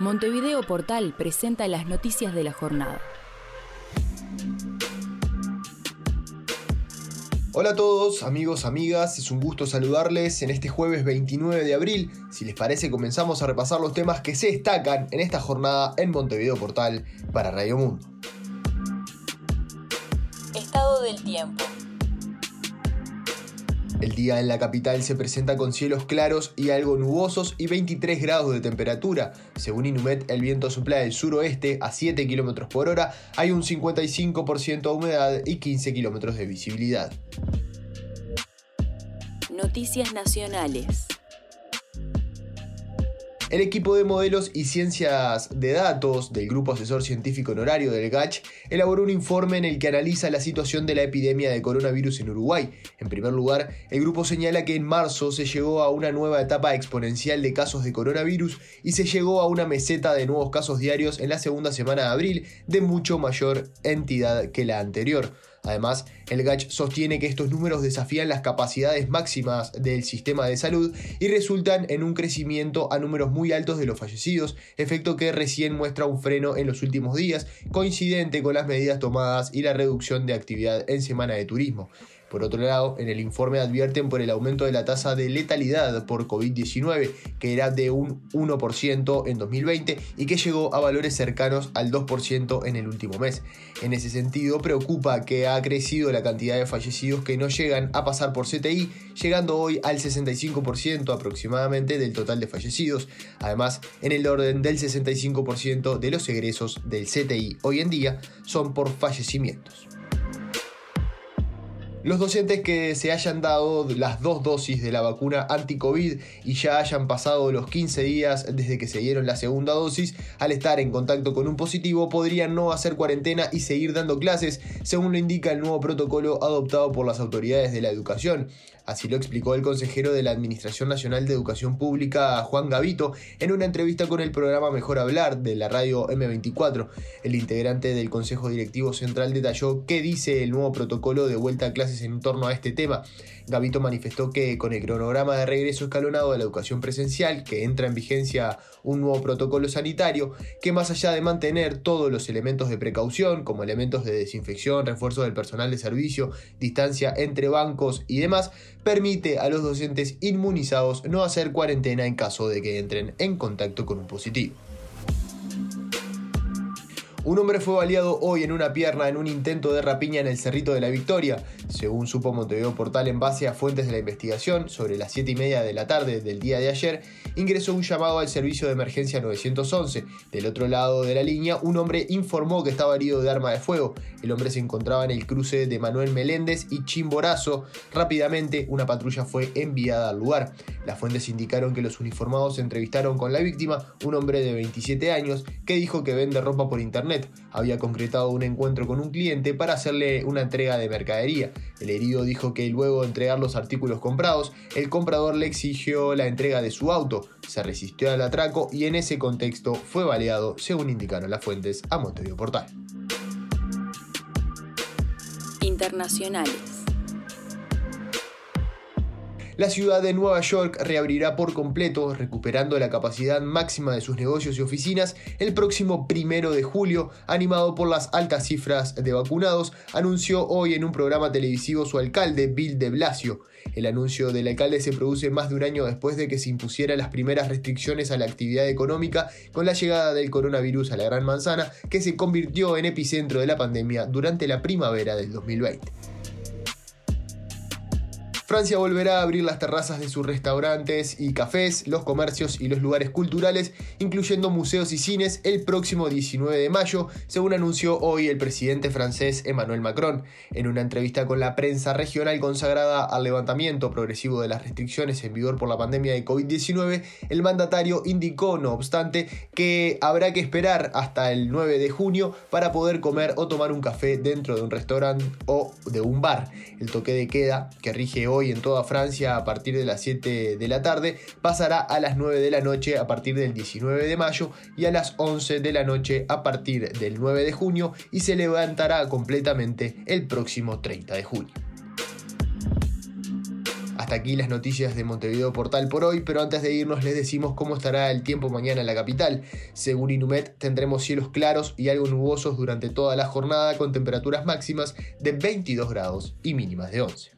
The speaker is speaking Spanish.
Montevideo Portal presenta las noticias de la jornada. Hola a todos, amigos, amigas, es un gusto saludarles en este jueves 29 de abril. Si les parece, comenzamos a repasar los temas que se destacan en esta jornada en Montevideo Portal para Radio Mundo. Estado del tiempo. El día en la capital se presenta con cielos claros y algo nubosos y 23 grados de temperatura. Según Inumet, el viento sopla del suroeste a 7 km por hora, hay un 55% de humedad y 15 km de visibilidad. Noticias nacionales. El equipo de modelos y ciencias de datos del Grupo Asesor Científico Honorario del GACH elaboró un informe en el que analiza la situación de la epidemia de coronavirus en Uruguay. En primer lugar, el grupo señala que en marzo se llegó a una nueva etapa exponencial de casos de coronavirus y se llegó a una meseta de nuevos casos diarios en la segunda semana de abril de mucho mayor entidad que la anterior. Además, el GACH sostiene que estos números desafían las capacidades máximas del sistema de salud y resultan en un crecimiento a números muy altos de los fallecidos, efecto que recién muestra un freno en los últimos días, coincidente con las medidas tomadas y la reducción de actividad en semana de turismo. Por otro lado, en el informe advierten por el aumento de la tasa de letalidad por COVID-19, que era de un 1% en 2020 y que llegó a valores cercanos al 2% en el último mes. En ese sentido, preocupa que ha crecido la cantidad de fallecidos que no llegan a pasar por CTI, llegando hoy al 65% aproximadamente del total de fallecidos. Además, en el orden del 65% de los egresos del CTI hoy en día son por fallecimientos. Los docentes que se hayan dado las dos dosis de la vacuna anti-COVID y ya hayan pasado los 15 días desde que se dieron la segunda dosis, al estar en contacto con un positivo podrían no hacer cuarentena y seguir dando clases, según lo indica el nuevo protocolo adoptado por las autoridades de la educación. Así lo explicó el consejero de la Administración Nacional de Educación Pública, Juan Gavito, en una entrevista con el programa Mejor Hablar de la radio M24. El integrante del Consejo Directivo Central detalló qué dice el nuevo protocolo de vuelta a clases en torno a este tema. Gavito manifestó que con el cronograma de regreso escalonado de la educación presencial, que entra en vigencia un nuevo protocolo sanitario, que más allá de mantener todos los elementos de precaución, como elementos de desinfección, refuerzo del personal de servicio, distancia entre bancos y demás, permite a los docentes inmunizados no hacer cuarentena en caso de que entren en contacto con un positivo. Un hombre fue baleado hoy en una pierna en un intento de rapiña en el Cerrito de la Victoria. Según supo Montevideo Portal en base a fuentes de la investigación, sobre las 7 y media de la tarde del día de ayer, ingresó un llamado al servicio de emergencia 911. Del otro lado de la línea, un hombre informó que estaba herido de arma de fuego. El hombre se encontraba en el cruce de Manuel Meléndez y Chimborazo. Rápidamente, una patrulla fue enviada al lugar. Las fuentes indicaron que los uniformados entrevistaron con la víctima, un hombre de 27 años, que dijo que vende ropa por internet había concretado un encuentro con un cliente para hacerle una entrega de mercadería. El herido dijo que luego de entregar los artículos comprados, el comprador le exigió la entrega de su auto, se resistió al atraco y en ese contexto fue baleado, según indicaron las fuentes a Montevideo Portal. Internacionales. La ciudad de Nueva York reabrirá por completo, recuperando la capacidad máxima de sus negocios y oficinas el próximo primero de julio, animado por las altas cifras de vacunados, anunció hoy en un programa televisivo su alcalde, Bill de Blasio. El anuncio del alcalde se produce más de un año después de que se impusieran las primeras restricciones a la actividad económica con la llegada del coronavirus a la Gran Manzana, que se convirtió en epicentro de la pandemia durante la primavera del 2020. Francia volverá a abrir las terrazas de sus restaurantes y cafés, los comercios y los lugares culturales, incluyendo museos y cines, el próximo 19 de mayo, según anunció hoy el presidente francés Emmanuel Macron. En una entrevista con la prensa regional consagrada al levantamiento progresivo de las restricciones en vigor por la pandemia de COVID-19, el mandatario indicó, no obstante, que habrá que esperar hasta el 9 de junio para poder comer o tomar un café dentro de un restaurante o de un bar. El toque de queda que rige hoy hoy en toda Francia a partir de las 7 de la tarde, pasará a las 9 de la noche a partir del 19 de mayo y a las 11 de la noche a partir del 9 de junio y se levantará completamente el próximo 30 de junio. Hasta aquí las noticias de Montevideo Portal por hoy, pero antes de irnos les decimos cómo estará el tiempo mañana en la capital. Según Inumet tendremos cielos claros y algo nubosos durante toda la jornada con temperaturas máximas de 22 grados y mínimas de 11.